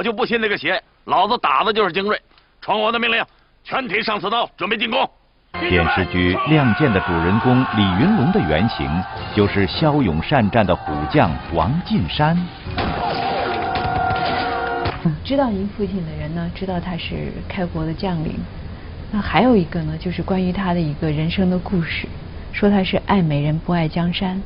我就不信那个邪，老子打的就是精锐。传我的命令，全体上刺刀，准备进攻。电视剧《亮剑》的主人公李云龙的原型，就是骁勇善战的虎将王进山。知道您父亲的人呢，知道他是开国的将领。那还有一个呢，就是关于他的一个人生的故事，说他是爱美人不爱江山。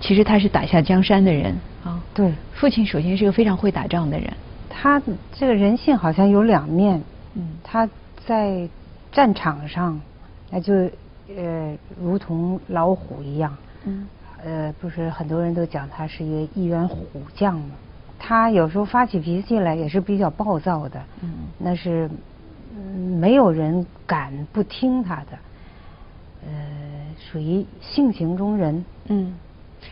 其实他是打下江山的人啊。对，父亲首先是个非常会打仗的人。他这个人性好像有两面。嗯。他在战场上，那就呃如同老虎一样。嗯。呃，不是很多人都讲他是一个一员虎将嘛？他有时候发起脾气来也是比较暴躁的。嗯。那是。没有人敢不听他的，呃，属于性情中人。嗯，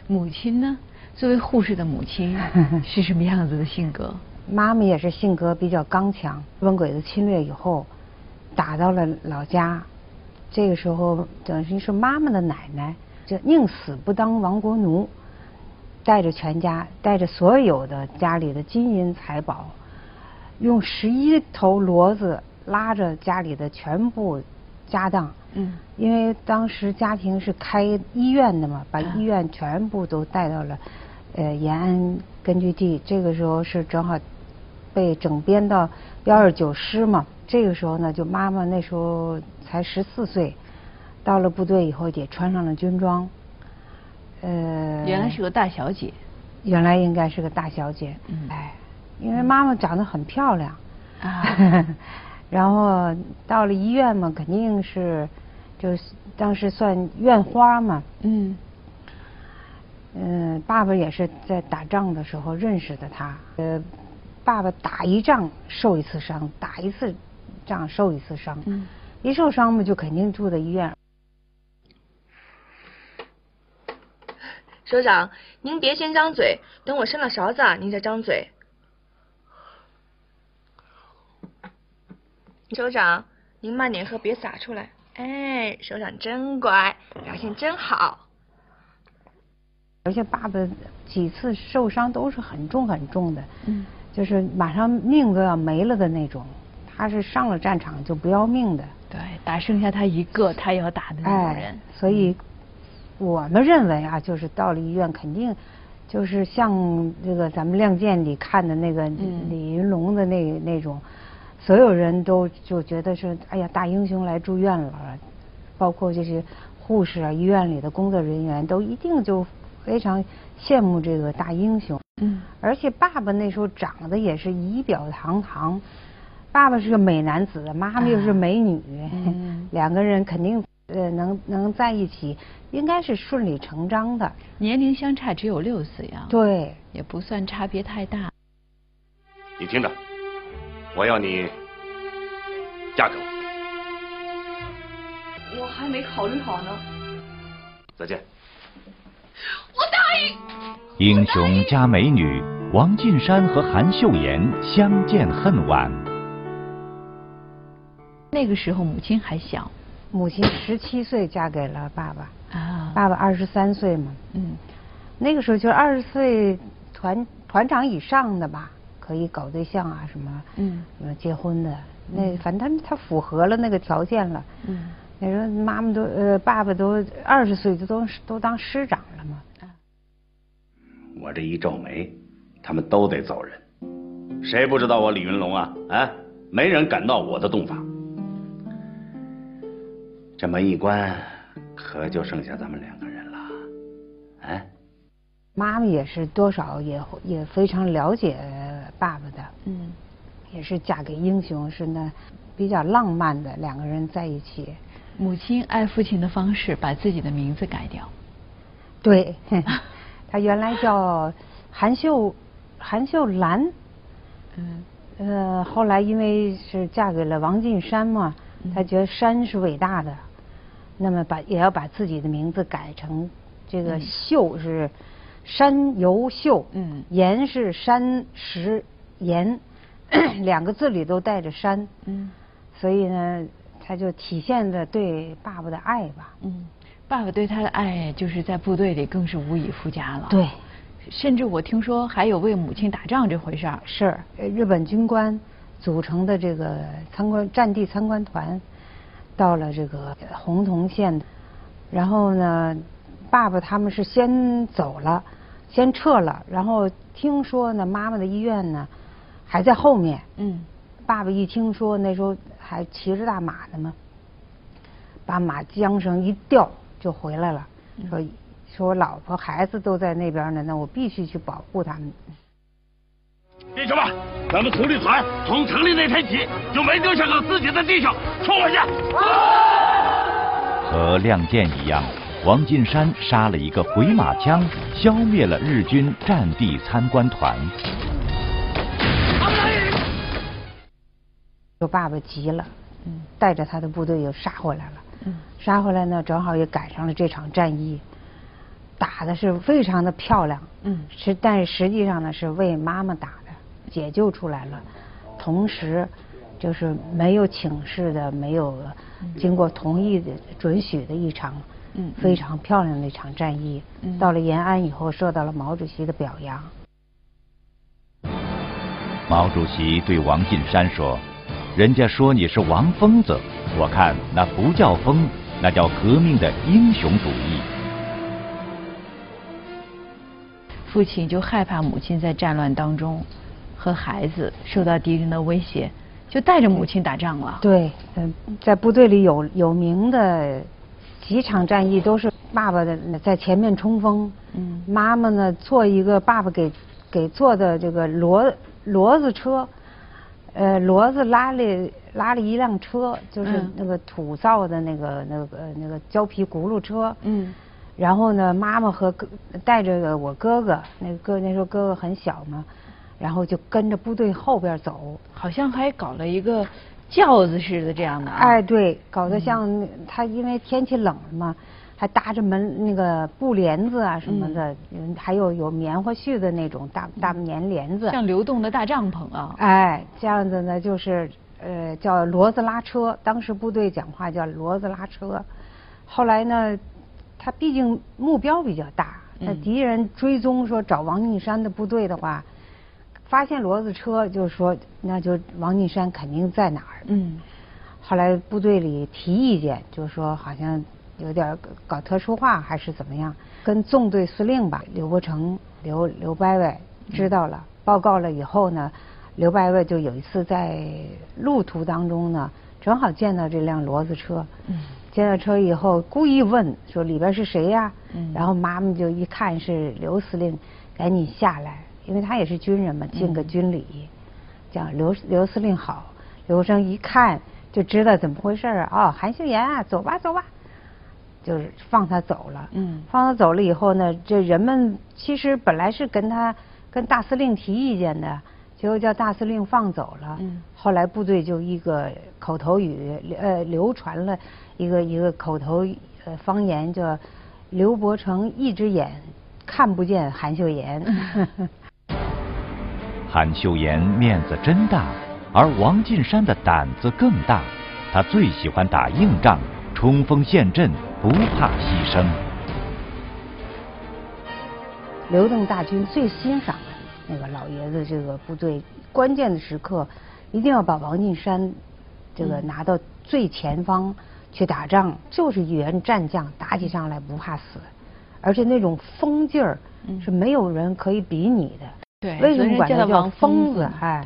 母亲呢？作为护士的母亲 是什么样子的性格？妈妈也是性格比较刚强。日本鬼子侵略以后，打到了老家，这个时候等于是妈妈的奶奶，就宁死不当亡国奴，带着全家，带着所有的家里的金银财宝，用十一头骡子。拉着家里的全部家当，嗯，因为当时家庭是开医院的嘛，把医院全部都带到了呃延安根据地。这个时候是正好被整编到幺二九师嘛。这个时候呢，就妈妈那时候才十四岁，到了部队以后也穿上了军装。呃，原来是个大小姐，原来应该是个大小姐。嗯，哎，因为妈妈长得很漂亮。啊。然后到了医院嘛，肯定是，就是当时算院花嘛。嗯。嗯，爸爸也是在打仗的时候认识的他。呃，爸爸打一仗受一次伤，打一次仗受一次伤。嗯。一受伤嘛，就肯定住在医院。首长，您别先张嘴，等我伸了勺子，啊您再张嘴。首长，您慢点喝，别洒出来。哎，首长真乖，表现真好。而且爸爸几次受伤都是很重很重的，嗯，就是马上命都要没了的那种。他是上了战场就不要命的。对，打剩下他一个，他也要打的那种人。所以我们认为啊，就是到了医院，肯定就是像这个咱们《亮剑》里看的那个李云龙的那那种。所有人都就觉得是，哎呀，大英雄来住院了，包括这些护士啊，医院里的工作人员都一定就非常羡慕这个大英雄。嗯。而且爸爸那时候长得也是仪表堂堂，爸爸是个美男子，妈妈又是美女，两个人肯定呃能能在一起，应该是顺理成章的。年龄相差只有六岁啊。对。也不算差别太大。你听着。我要你嫁给我，我还没考虑好呢。再见。我答应。英雄加美女，王进山和韩秀妍相见恨晚。那个时候母亲还小，母亲十七岁嫁给了爸爸，啊，爸爸二十三岁嘛。嗯，那个时候就是二十岁团团长以上的吧。可以搞对象啊，什么，嗯，结婚的，那反正他他符合了那个条件了。嗯，你说妈妈都呃，爸爸都二十岁就都都当师长了嘛。我这一皱眉，他们都得走人。谁不知道我李云龙啊？啊，没人敢闹我的洞房。这门一关，可就剩下咱们两个人了。哎。妈妈也是多少也也非常了解爸爸的，嗯，也是嫁给英雄，是那比较浪漫的两个人在一起。母亲爱父亲的方式，把自己的名字改掉。对，他原来叫韩秀韩秀兰，嗯。呃，后来因为是嫁给了王进山嘛，她觉得山是伟大的，那么把也要把自己的名字改成这个秀是。山游秀，嗯，岩是山石岩，两个字里都带着山，嗯，所以呢，他就体现着对爸爸的爱吧，嗯，爸爸对他的爱就是在部队里更是无以复加了，对，甚至我听说还有为母亲打仗这回事儿。是，日本军官组成的这个参观战地参观团，到了这个洪洞县，然后呢，爸爸他们是先走了，先撤了，然后听说呢，妈妈的医院呢还在后面。嗯。爸爸一听说那时候还骑着大马呢嘛，把马缰绳一掉就回来了，说。说我老婆孩子都在那边呢，那我必须去保护他们。弟兄们，咱们独立团从成立那天起就没丢下过自己的弟兄，冲回去！和亮剑一样，王进山杀了一个回马枪，消灭了日军战地参观团。说爸爸急了，带着他的部队又杀回来了。杀回来呢，正好也赶上了这场战役。打的是非常的漂亮，嗯，是，但是实际上呢是为妈妈打的，解救出来了，同时就是没有请示的，没有经过同意的准许的一场，嗯，非常漂亮的一场战役。到了延安以后，受到了毛主席的表扬。毛主席对王进山说：“人家说你是王疯子，我看那不叫疯，那叫革命的英雄主义。”父亲就害怕母亲在战乱当中和孩子受到敌人的威胁，就带着母亲打仗了。对，嗯，在部队里有有名的几场战役都是爸爸的在前面冲锋，嗯，妈妈呢坐一个爸爸给给做的这个骡骡子车，呃，骡子拉了拉了一辆车，就是那个土造的那个那个那个胶皮轱辘车，嗯。然后呢，妈妈和哥带着我哥哥，那个哥那时候哥哥很小嘛，然后就跟着部队后边走，好像还搞了一个轿子似的这样的。哎，对，搞得像他因为天气冷了嘛，还搭着门那个布帘子啊什么的，还有有棉花絮的那种大大棉帘子。像流动的大帐篷啊。哎，这样子呢，就是呃叫骡子拉车，当时部队讲话叫骡子拉车，后来呢。他毕竟目标比较大，那敌人追踪说找王进山的部队的话，发现骡子车，就说那就王进山肯定在哪儿。嗯。后来部队里提意见，就说好像有点搞特殊化还是怎么样，跟纵队司令吧，刘伯承、刘刘伯伯知道了，报告了以后呢，刘伯伯就有一次在路途当中呢，正好见到这辆骡子车。嗯。见到车以后，故意问说：“里边是谁呀？”然后妈妈就一看是刘司令，赶紧下来，因为他也是军人嘛，敬个军礼，讲刘刘司令好。刘生一看就知道怎么回事啊！哦，韩秀妍啊，走吧走吧，就是放他走了。嗯，放他走了以后呢，这人们其实本来是跟他跟大司令提意见的，结果叫大司令放走了。嗯，后来部队就一个口头语呃流传了。一个一个口头呃方言叫刘伯承一只眼看不见韩秀妍。韩秀妍面子真大，而王进山的胆子更大。他最喜欢打硬仗，冲锋陷阵，不怕牺牲。刘邓大军最欣赏的那个老爷子，这个部队关键的时刻，一定要把王进山这个拿到最前方。去打仗就是一员战将，打起仗来不怕死，而且那种疯劲儿是没有人可以比拟的。对，为什么管他叫疯子？哎，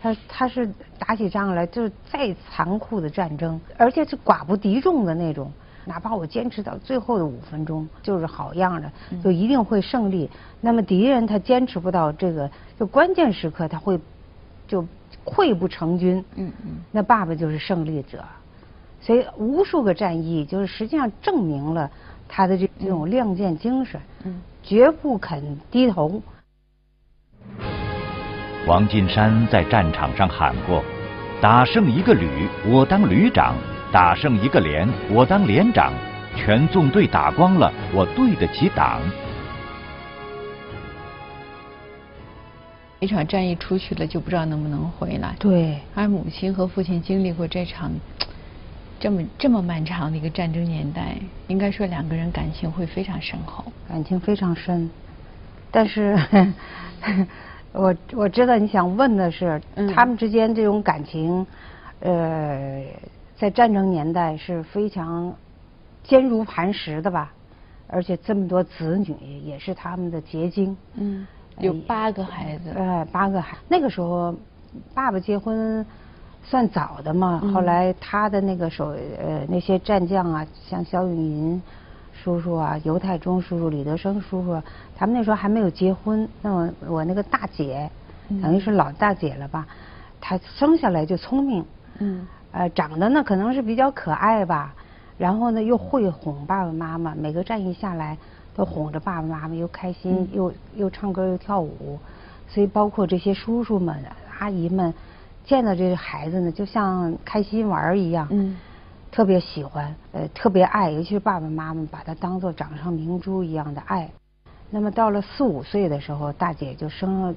他他是打起仗来就是再残酷的战争，而且是寡不敌众的那种。哪怕我坚持到最后的五分钟，就是好样的，就一定会胜利。那么敌人他坚持不到这个就关键时刻，他会就溃不成军。嗯嗯，那爸爸就是胜利者。所以无数个战役，就是实际上证明了他的这这种亮剑精神，绝不肯低头。王进山在战场上喊过：“打胜一个旅，我当旅长；打胜一个连，我当连长。全纵队打光了，我对得起党。”一场战役出去了，就不知道能不能回来。对，而母亲和父亲经历过这场。这么这么漫长的一个战争年代，应该说两个人感情会非常深厚，感情非常深。但是 我我知道你想问的是，他们之间这种感情，呃，在战争年代是非常坚如磐石的吧？而且这么多子女也是他们的结晶。嗯，有八个孩子。哎，八个孩。那个时候，爸爸结婚算早的嘛。后来他的那个手呃那些战将啊，像肖永银叔叔啊、尤太忠叔叔、李德生叔叔，他们那时候还没有结婚。那我我那个大姐，等于是老大姐了吧？她生下来就聪明。嗯。呃，长得呢可能是比较可爱吧。然后呢，又会哄爸爸妈妈，每个战役下来都哄着爸爸妈妈，又开心，又又唱歌又跳舞，所以包括这些叔叔们、阿姨们见到这个孩子呢，就像开心玩一样，嗯，特别喜欢，呃，特别爱，尤其是爸爸妈妈把他当做掌上明珠一样的爱。那么到了四五岁的时候，大姐就生了，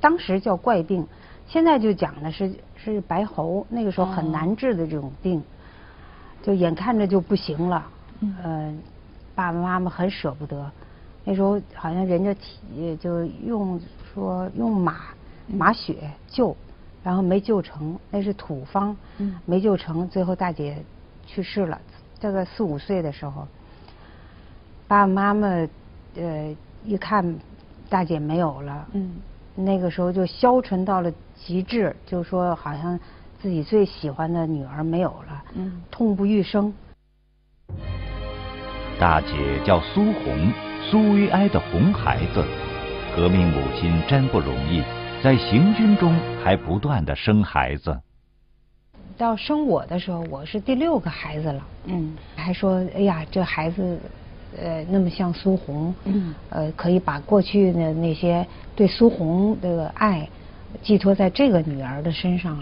当时叫怪病，现在就讲的是是白喉，那个时候很难治的这种病。就眼看着就不行了，嗯，爸爸妈妈很舍不得。那时候好像人家体就用说用马马血救，然后没救成，那是土方，没救成。最后大姐去世了，大概四五岁的时候，爸爸妈妈呃一看大姐没有了，嗯，那个时候就消沉到了极致，就说好像。自己最喜欢的女儿没有了，嗯，痛不欲生。大姐叫苏红，苏维埃的红孩子。革命母亲真不容易，在行军中还不断的生孩子。到生我的时候，我是第六个孩子了，嗯，还说哎呀，这孩子呃那么像苏红，嗯，呃可以把过去的那些对苏红的爱寄托在这个女儿的身上。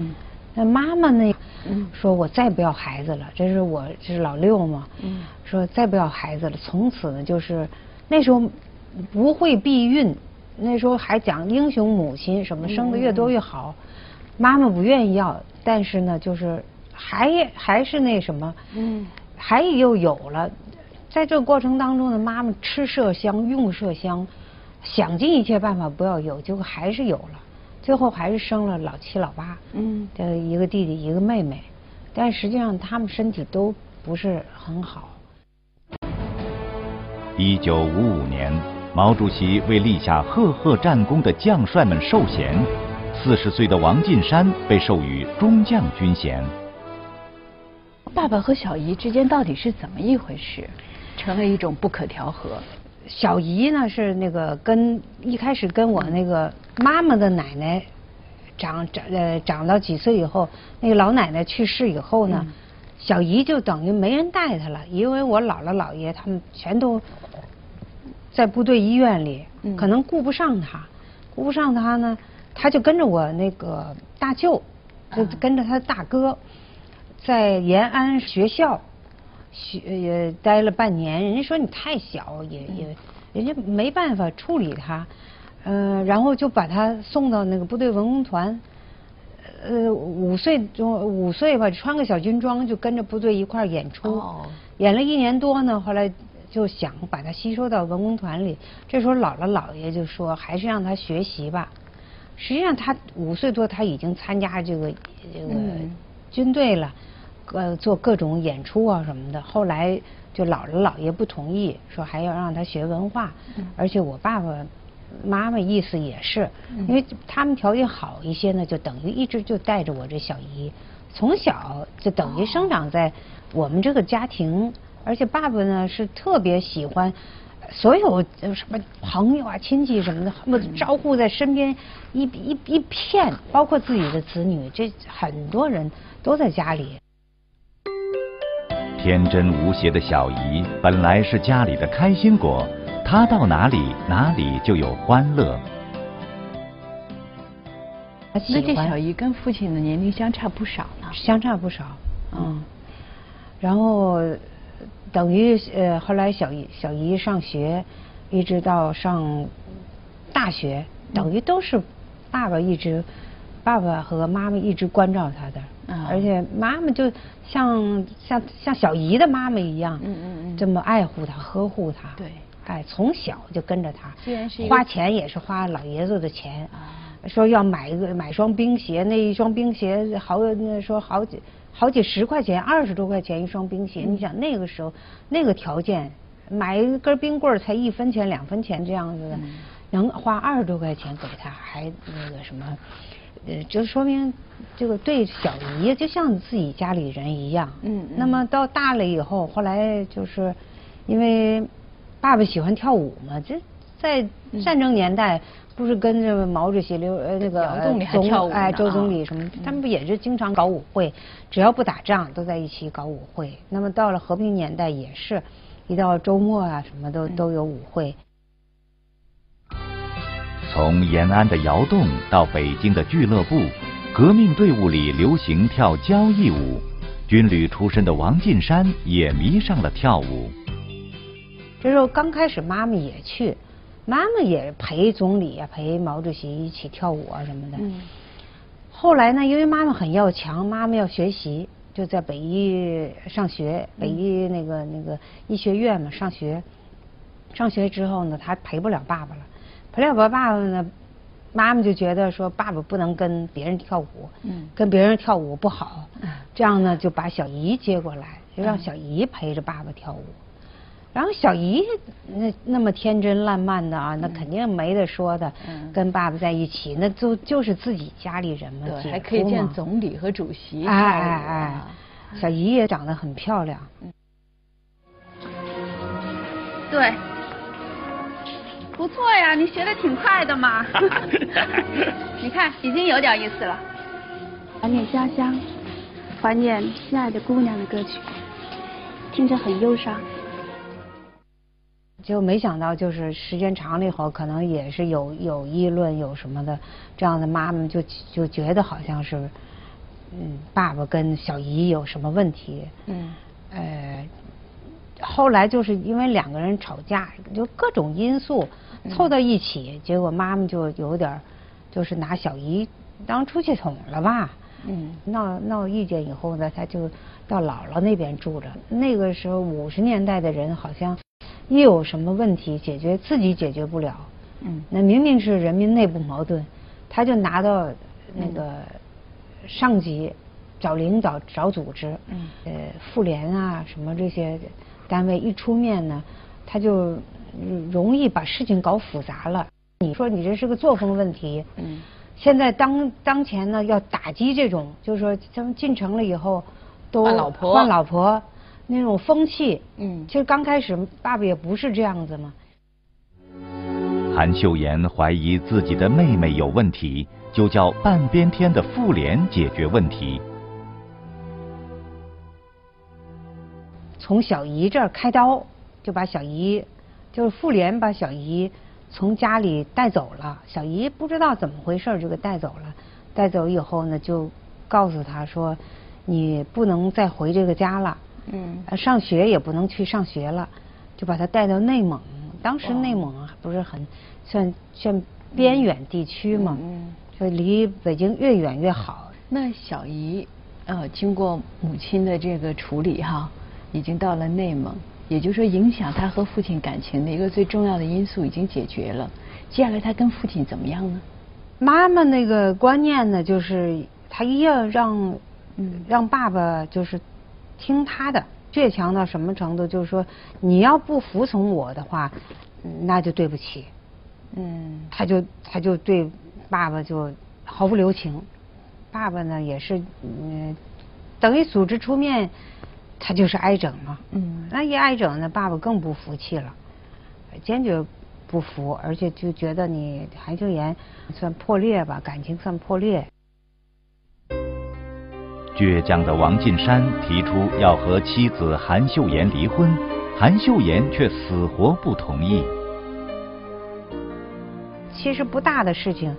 那妈妈呢？说我再不要孩子了，这是我这是老六嘛。说再不要孩子了，从此呢就是那时候不会避孕，那时候还讲英雄母亲什么生的越多越好。妈妈不愿意要，但是呢就是还还是那什么，嗯还又有了。在这个过程当中呢，妈妈吃麝香用麝香，想尽一切办法不要有，结果还是有了。最后还是生了老七老八，嗯，的一个弟弟一个妹妹，但实际上他们身体都不是很好。一九五五年，毛主席为立下赫赫战功的将帅们授衔，四十岁的王进山被授予中将军衔。爸爸和小姨之间到底是怎么一回事，成了一种不可调和？小姨呢是那个跟一开始跟我那个妈妈的奶奶长长呃长到几岁以后，那个老奶奶去世以后呢，小姨就等于没人带她了，因为我姥姥姥爷他们全都在部队医院里，可能顾不上她，顾不上她呢，她就跟着我那个大舅，就跟着他大哥，在延安学校。学也待了半年，人家说你太小，也也，人家没办法处理他，嗯，然后就把他送到那个部队文工团，呃，五岁中五岁吧，穿个小军装就跟着部队一块演出，演了一年多呢，后来就想把他吸收到文工团里。这时候姥姥姥爷就说，还是让他学习吧。实际上他五岁多，他已经参加这个这个军队了。呃，做各种演出啊什么的，后来就姥姥姥爷不同意，说还要让他学文化，而且我爸爸妈妈意思也是，因为他们条件好一些呢，就等于一直就带着我这小姨，从小就等于生长在我们这个家庭，而且爸爸呢是特别喜欢所有什么朋友啊亲戚什么的，招呼在身边一一一片，包括自己的子女，这很多人都在家里。天真无邪的小姨本来是家里的开心果，她到哪里哪里就有欢乐。那这小姨跟父亲的年龄相差不少呢？相差不少，嗯。然后等于呃，后来小姨小姨上学，一直到上大学，等于都是爸爸一直，爸爸和妈妈一直关照她的。而且妈妈就像像像小姨的妈妈一样，嗯嗯嗯，这么爱护她、呵护她。对，哎，从小就跟着他虽然是花钱也是花老爷子的钱，啊。说要买一个买双冰鞋，那一双冰鞋好那说好几好几十块钱，二十多块钱一双冰鞋，你想那个时候那个条件，买一根冰棍儿才一分钱两分钱这样子的，能花二十多块钱给他，还那个什么。呃，就说明这个对小姨就像自己家里人一样。嗯嗯那么到大了以后，后来就是因为爸爸喜欢跳舞嘛，这在战争年代不是跟着毛主席、刘呃那个姚总理还跳舞哎周啊总理什么，他们不也是经常搞舞会？只要不打仗，都在一起搞舞会。那么到了和平年代也是，一到周末啊什么都都有舞会。从延安的窑洞到北京的俱乐部，革命队伍里流行跳交谊舞。军旅出身的王进山也迷上了跳舞。这时候刚开始，妈妈也去，妈妈也陪总理啊，陪毛主席一起跳舞啊什么的。嗯后来呢，因为妈妈很要强，妈妈要学习，就在北医上学，北医那个那个医学院嘛上学。上学之后呢，她陪不了爸爸了，陪不了爸爸呢，妈妈就觉得说爸爸不能跟别人跳舞，嗯跟别人跳舞不好嗯，这样呢就把小姨接过来，就让小姨陪着爸爸跳舞。然后小姨那那么天真烂漫的啊，那肯定没得说的，嗯跟爸爸在一起，那就就是自己家里人嘛，对，还可以见总理和主席。哎哎哎啊，小姨也长得很漂亮，对，不错呀，你学的挺快的嘛。你看，已经有点意思了。怀念家乡，怀念心爱的姑娘的歌曲，听着很忧伤。就没想到就是时间长了以后，可能也是有有议论有什么的，这样的妈妈就就觉得好像是，嗯，爸爸跟小姨有什么问题，嗯呃，后来就是因为两个人吵架，就各种因素凑到一起，结果妈妈就有点就是拿小姨当出气筒了吧。嗯。闹闹意见以后呢，他就到姥姥那边住着。那个时候五十年代的人好像一有什么问题解决自己解决不了，嗯。那明明是人民内部矛盾，他就拿到那个上级找领导找组织，嗯。呃妇联啊什么这些单位一出面呢，他就嗯容易把事情搞复杂了。你说你这是个作风问题，嗯现在当当前呢，要打击这种，就是说他们进城了以后，都换老婆换老婆那种风气。嗯其实刚开始爸爸也不是这样子嘛。韩秀妍怀疑自己的妹妹有问题，就叫半边天的妇联解决问题。从小姨这儿开刀，就把小姨，就是妇联把小姨从家里带走了。小姨不知道怎么回事就给带走了。带走以后呢，就告诉她说，你不能再回这个家了。嗯呃，上学也不能去上学了，就把他带到内蒙。当时内蒙啊，不是很算算边远地区嘛，嗯就离北京越远越好。那小姨，呃，经过母亲的这个处理哈，已经到了内蒙，也就是说影响他和父亲感情的一个最重要的因素已经解决了。接下来他跟父亲怎么样呢？妈妈那个观念呢，就是他一要让，嗯让爸爸就是听他的，倔强到什么程度？就是说，你要不服从我的话，嗯那就对不起。嗯他就他就对爸爸就毫不留情，爸爸呢也是嗯，等于组织出面，他就是挨整嘛。嗯那一挨整呢，爸爸更不服气了，坚决不服，而且就觉得你韩秀妍算破裂吧，感情算破裂。倔强的王进山提出要和妻子韩秀妍离婚，韩秀妍却死活不同意。其实不大的事情，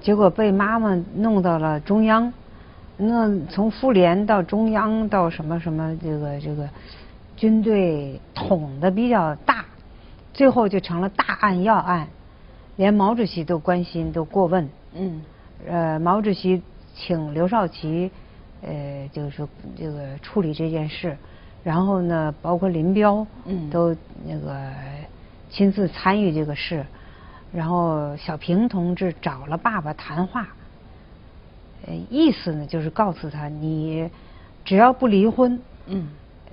结果被妈妈弄到了中央。那从妇联到中央到什么什么，这个这个军队捅的比较大，最后就成了大案要案，连毛主席都关心都过问。嗯。呃，毛主席请刘少奇，呃，就是说这个处理这件事，然后呢，包括林彪，嗯。都那个亲自参与这个事，然后小平同志找了爸爸谈话，呃，意思呢就是告诉他，你只要不离婚，嗯，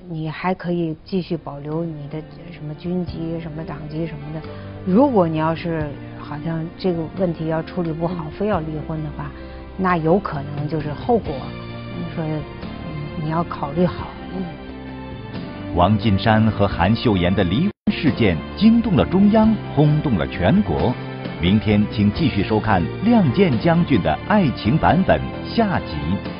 你还可以继续保留你的什么军籍、什么党籍什么的。如果你要是好像这个问题要处理不好，非要离婚的话，那有可能就是后果。说你要考虑好。王近山和韩秀妍的离婚事件惊动了中央，轰动了全国。明天请继续收看《亮剑将军的爱情版本》下集。